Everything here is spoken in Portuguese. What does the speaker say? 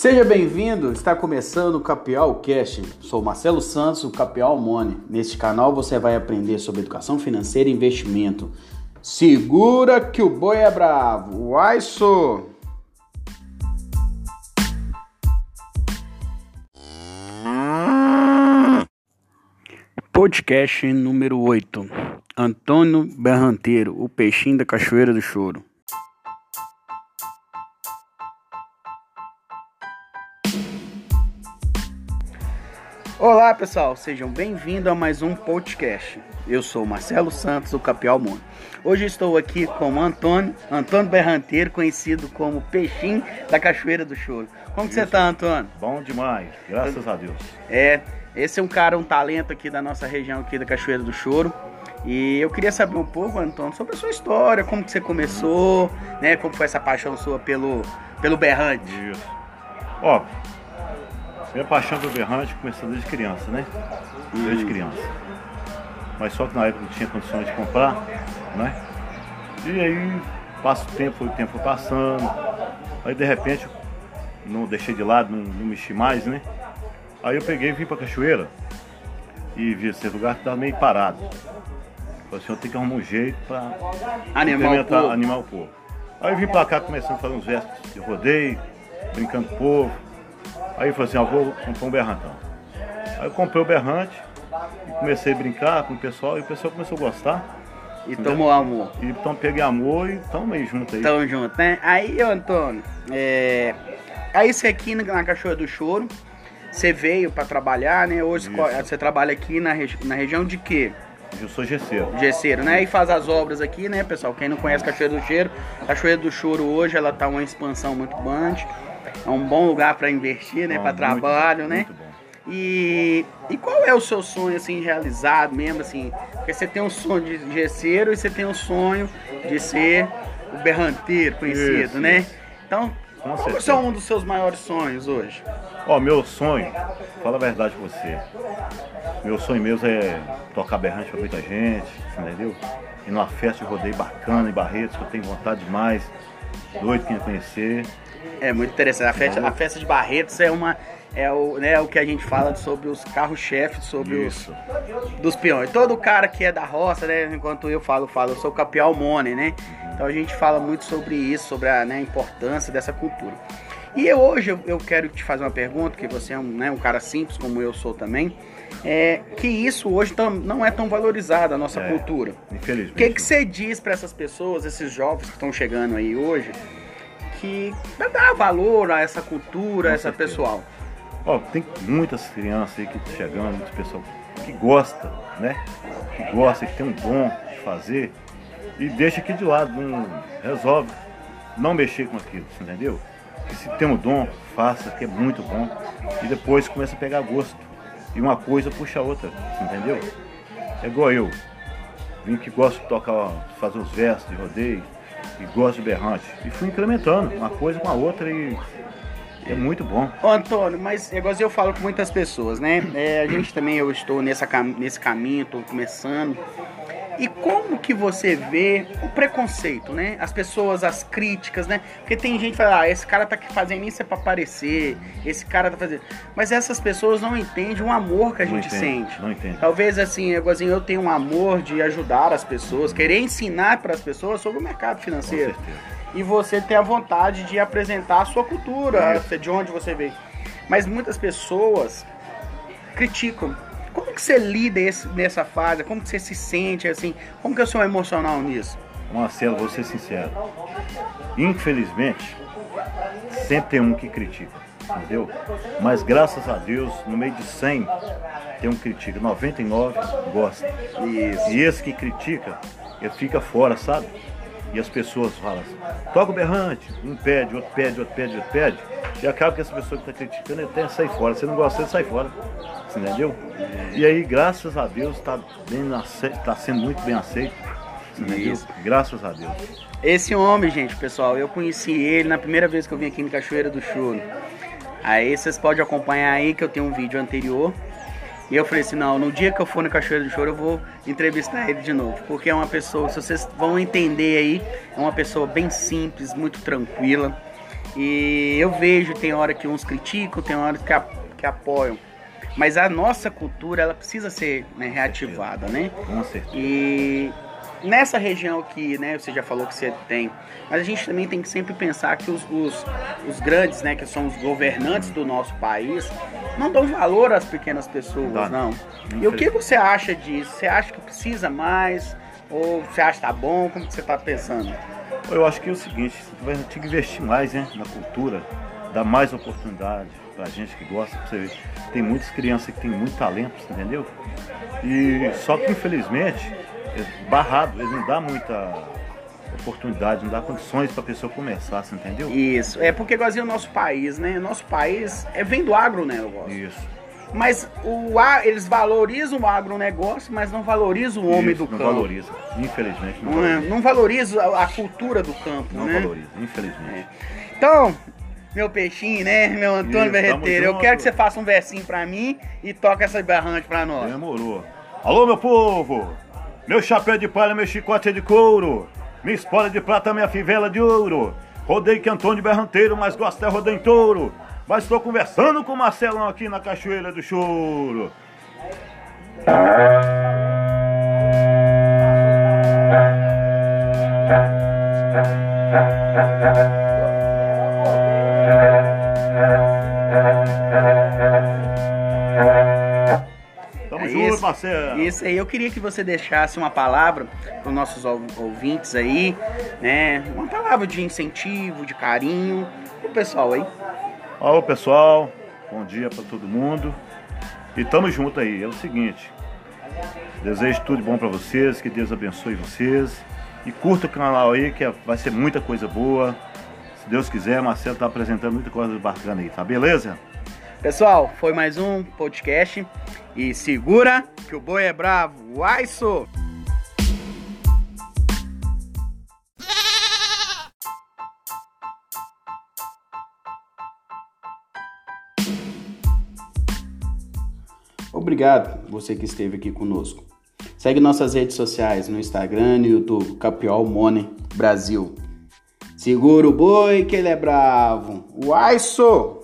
Seja bem-vindo, está começando o Capial Cash. Sou Marcelo Santos, o Capial Money. Neste canal você vai aprender sobre educação financeira e investimento. Segura que o boi é bravo. Vai, sou! Podcast número 8. Antônio Berranteiro, o peixinho da Cachoeira do Choro. Olá pessoal, sejam bem-vindos a mais um podcast. Eu sou Marcelo Santos, o Capial Mundo. Hoje estou aqui com o Antônio, Antônio Berranteiro, conhecido como Peixinho da Cachoeira do Choro. Como que você tá, Antônio? Bom demais, graças a Deus. É, esse é um cara, um talento aqui da nossa região aqui da Cachoeira do Choro. E eu queria saber um pouco, Antônio, sobre a sua história, como que você começou, né? Como foi essa paixão sua pelo, pelo berrante? Isso. Ó, minha paixão pelo berrante começou desde criança, né? Desde criança. Mas só que na época não tinha condições de comprar, né? E aí passa o tempo, o tempo foi passando. Aí de repente não deixei de lado, não, não mexi mais, né? Aí eu peguei e vim pra cachoeira e vi esse lugar que tava meio parado. Falei assim, eu tenho que arrumar um jeito pra Animar o povo. animar o povo. Aí eu vim pra cá começando a fazer uns versos de rodeio, brincando com o povo. Aí eu falei assim, eu vou comprar um berrantão. Aí eu comprei o berrante comecei a brincar com o pessoal e o pessoal começou a gostar. E tomou amor. E então peguei amor e estamos aí junto aí. Tamo junto, né? Aí, ô, Antônio, é... aí você aqui na Cachoeira do Choro, você veio pra trabalhar, né? Hoje Isso. você trabalha aqui na, regi- na região de quê? Eu sou gesseiro. Gesseiro, né? E faz as obras aqui, né, pessoal? Quem não conhece Cachoeira do Cheiro, Cachoeira do Choro hoje ela tá uma expansão muito grande. É um bom lugar pra investir, né? Muito trabalho, né? muito bom. E, e qual é o seu sonho, assim, realizado mesmo, assim? Porque você tem um sonho de gesseiro e você tem um sonho de ser o berranteiro conhecido, Isso, né? isso. Então, Com qual são um dos seus maiores sonhos hoje? Ó, meu sonho, fala a verdade com você. Meu sonho mesmo é tocar berrante pra muita gente, entendeu? Ir numa festa de rodeio bacana em Barretos, que eu tenho vontade demais. Doido quem ia conhecer. É muito interessante. A festa, a festa de Barretos é uma... É o, né, o que a gente fala sobre os carros-chefes, sobre os, Isso. dos peões. Todo cara que é da roça, né? Enquanto eu falo, falo, eu sou capial money, né? Então a gente fala muito sobre isso, sobre a né, importância dessa cultura. E eu, hoje eu, eu quero te fazer uma pergunta, que você é um, né, um cara simples, como eu sou também, é que isso hoje tam- não é tão valorizado, a nossa É, cultura. Infelizmente. O que, que você diz para essas pessoas, esses jovens que estão chegando aí hoje, que dar valor a essa cultura, a essa certeza. pessoal? Ó, tem muitas crianças aí que estão chegando, muitas pessoas que gosta, né? Que gosta, que tem um dom de fazer e deixa aqui de lado, não resolve não mexer com aquilo, entendeu? Que se tem um dom, faça, que é muito bom. E depois começa a pegar gosto. E uma coisa puxa a outra, entendeu? É igual eu. Vim que gosto de tocar, fazer os versos de rodeio e gosto de berrante. E fui incrementando uma coisa com a outra e é muito bom. Ô Antônio, mas igual eu falo com muitas pessoas, né? É, a gente também, eu estou nessa, nesse caminho, estou começando. E como que você vê o preconceito, né? As pessoas, as críticas, né? Porque tem gente que fala, ah, esse cara tá aqui fazendo isso é pra aparecer, esse cara tá fazendo. Mas essas pessoas não entendem o amor que a Não gente entende, sente. não entende. Talvez assim, igualzinho eu tenho um amor de ajudar as pessoas, querer ensinar para as pessoas sobre o mercado financeiro. Com certeza. E você ter a vontade de apresentar a sua cultura, Isso. de onde você veio. Mas muitas pessoas criticam. Como que você lida esse- nessa fase? Como que você se sente assim? Como que é o seu emocional nisso? Marcelo, vou ser sincero. Infelizmente, sempre tem um que critica, entendeu? Mas graças a Deus, no meio de 100, tem um que critica. 99 gosta. Isso. E esse que critica, ele fica fora, sabe? E as pessoas falam assim, toca o berrante, um pede, outro pede, outro pede, outro pede. E acaba que essa pessoa que está criticando até sai fora. Se não gosta, sai fora. Você entendeu? E aí, graças a Deus, está tá sendo muito bem aceito. Você entendeu? Isso. Graças a Deus. Esse homem, gente, pessoal, eu conheci ele na primeira vez que eu vim aqui em Cachoeira do Choro. Aí vocês podem acompanhar aí que eu tenho um vídeo anterior. E eu falei assim, não, no dia que eu for na Cachoeira do Choro eu vou entrevistar ele de novo. Porque é uma pessoa, se vocês vão entender aí, é uma pessoa bem simples, muito tranquila. E eu vejo, tem hora que uns criticam, tem hora que, a, que apoiam. Mas a nossa cultura, ela precisa ser né, reativada, né? Com certeza. E nessa região que, né, você já falou que você tem, mas a gente também tem que sempre pensar que os, os, os grandes, né, que são os governantes do nosso país, não dão valor às pequenas pessoas, não. E o que você acha disso? Você acha que precisa mais? Ou você acha que tá bom? Como que você tá pensando? Eu acho que é o seguinte, você vai ter que investir mais né, na cultura, dar mais oportunidade pra gente que gosta, pra você ver. Tem muitas crianças que têm muito talento, entendeu? E só que infelizmente, barrado, ele não dá muita oportunidade, não dá condições pra pessoa começar, você entendeu? Isso, é porque igualzinho o nosso país, né? O nosso país é, vem do agronegócio. Isso. Mas o, a- eles valorizam o agronegócio, mas não valorizam o homem Isso, do não campo. valoriza. Infelizmente não, Não, é- valoriza. não valoriza a, a cultura do campo, Não né? valoriza, infelizmente. Então, meu peixinho, né? Meu Antônio Isso, Berreteiro, eu quero que você faça um versinho pra mim e toque essa berrante pra nós. Demorou. Alô, meu povo! Meu chapéu de palha, meu chicote é de couro. Minha espora de prata, minha fivela de ouro. Rodei que Antônio Berranteiro, mas gosto é rodei em touro. Mas estou conversando com o Marcelão aqui na Cachoeira do Choro. É isso. Aí, eu queria que você deixasse uma palavra para os nossos ou- ouvintes aí, né? Uma palavra de incentivo, de carinho pro pessoal aí. Alô pessoal, bom dia pra todo mundo. E tamo junto aí. É o seguinte, desejo tudo de bom pra vocês, que Deus abençoe vocês. E curta o canal aí, que vai ser muita coisa boa. Se Deus quiser, Marcelo tá apresentando muita coisa bacana aí, tá beleza? Pessoal, foi mais um podcast e segura que o boi é bravo. Uai, sou! Obrigado, você que esteve aqui conosco. Segue nossas redes sociais no Instagram e no YouTube, Capiol Money Brasil. Segura o boi que ele é bravo. Uai, sou!